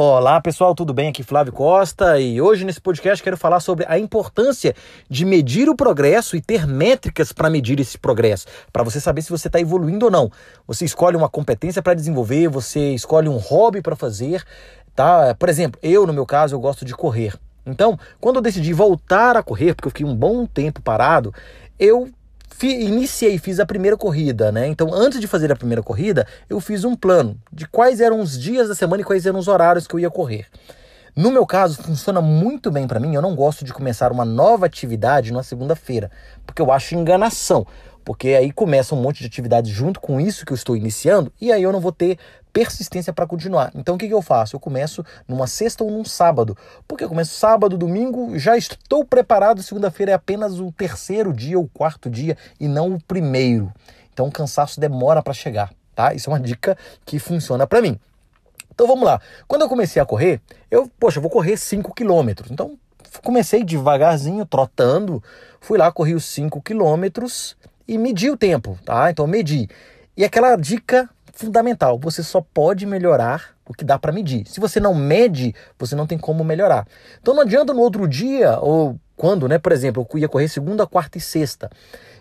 Olá pessoal, tudo bem? Aqui Flávio Costa e hoje nesse podcast quero falar sobre a importância de medir o progresso e ter métricas para medir esse progresso, para você saber se você está evoluindo ou não. Você escolhe uma competência para desenvolver, você escolhe um hobby para fazer, tá? Por exemplo, eu no meu caso eu gosto de correr. Então, quando eu decidi voltar a correr, porque eu fiquei um bom tempo parado, eu iniciei, fiz a primeira corrida, né? Então, antes de fazer a primeira corrida, eu fiz um plano de quais eram os dias da semana e quais eram os horários que eu ia correr. No meu caso, funciona muito bem para mim. Eu não gosto de começar uma nova atividade na segunda-feira, porque eu acho enganação porque aí começa um monte de atividades junto com isso que eu estou iniciando e aí eu não vou ter persistência para continuar. Então o que, que eu faço? Eu começo numa sexta ou num sábado, porque eu começo sábado, domingo, já estou preparado, segunda-feira é apenas o terceiro dia ou quarto dia e não o primeiro. Então o cansaço demora para chegar, tá? Isso é uma dica que funciona para mim. Então vamos lá. Quando eu comecei a correr, eu, poxa, vou correr 5 quilômetros. Então comecei devagarzinho, trotando, fui lá, corri os 5 quilômetros e medir o tempo, tá? Então medi. E aquela dica fundamental, você só pode melhorar o que dá para medir. Se você não mede, você não tem como melhorar. Então não adianta no outro dia ou quando, né? Por exemplo, eu ia correr segunda, quarta e sexta.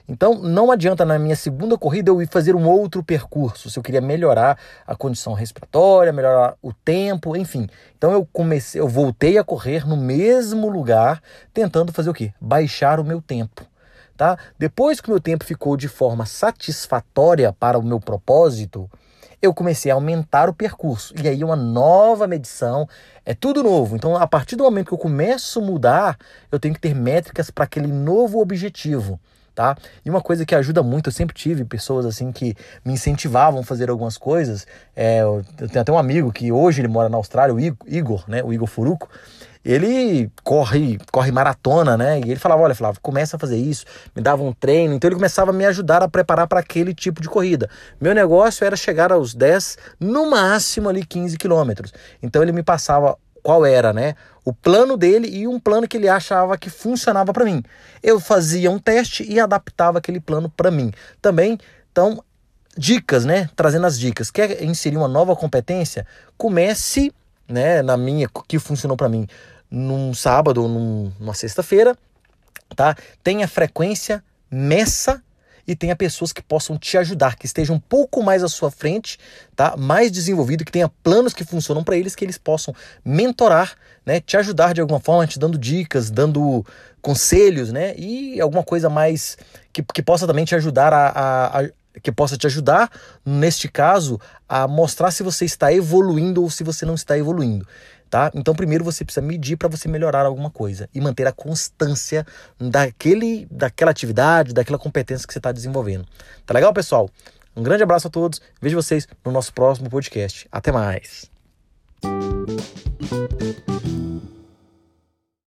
Então não adianta na minha segunda corrida eu ir fazer um outro percurso, se eu queria melhorar a condição respiratória, melhorar o tempo, enfim. Então eu comecei, eu voltei a correr no mesmo lugar, tentando fazer o quê? Baixar o meu tempo tá? Depois que o meu tempo ficou de forma satisfatória para o meu propósito, eu comecei a aumentar o percurso. E aí uma nova medição, é tudo novo. Então, a partir do momento que eu começo a mudar, eu tenho que ter métricas para aquele novo objetivo. Tá? E uma coisa que ajuda muito, eu sempre tive pessoas assim que me incentivavam a fazer algumas coisas. É, eu tenho até um amigo que hoje ele mora na Austrália, o Igor, né? O Igor Furuco ele corre, corre maratona, né? E ele falava: olha, Flávio, começa a fazer isso, me dava um treino. Então ele começava a me ajudar a preparar para aquele tipo de corrida. Meu negócio era chegar aos 10, no máximo ali 15 quilômetros. Então ele me passava qual era, né? O plano dele e um plano que ele achava que funcionava para mim. Eu fazia um teste e adaptava aquele plano para mim. Também, então, dicas, né? Trazendo as dicas. Quer inserir uma nova competência? Comece, né, na minha que funcionou para mim num sábado ou num, numa sexta-feira, tá? Tenha frequência, meça e tenha pessoas que possam te ajudar, que estejam um pouco mais à sua frente, tá? Mais desenvolvido, que tenha planos que funcionam para eles, que eles possam mentorar, né? Te ajudar de alguma forma, te dando dicas, dando conselhos, né? E alguma coisa mais que, que possa também te ajudar a, a, a que possa te ajudar, neste caso, a mostrar se você está evoluindo ou se você não está evoluindo tá? Então primeiro você precisa medir para você melhorar alguma coisa e manter a constância daquele, daquela atividade, daquela competência que você está desenvolvendo. Tá legal, pessoal? Um grande abraço a todos. Vejo vocês no nosso próximo podcast. Até mais.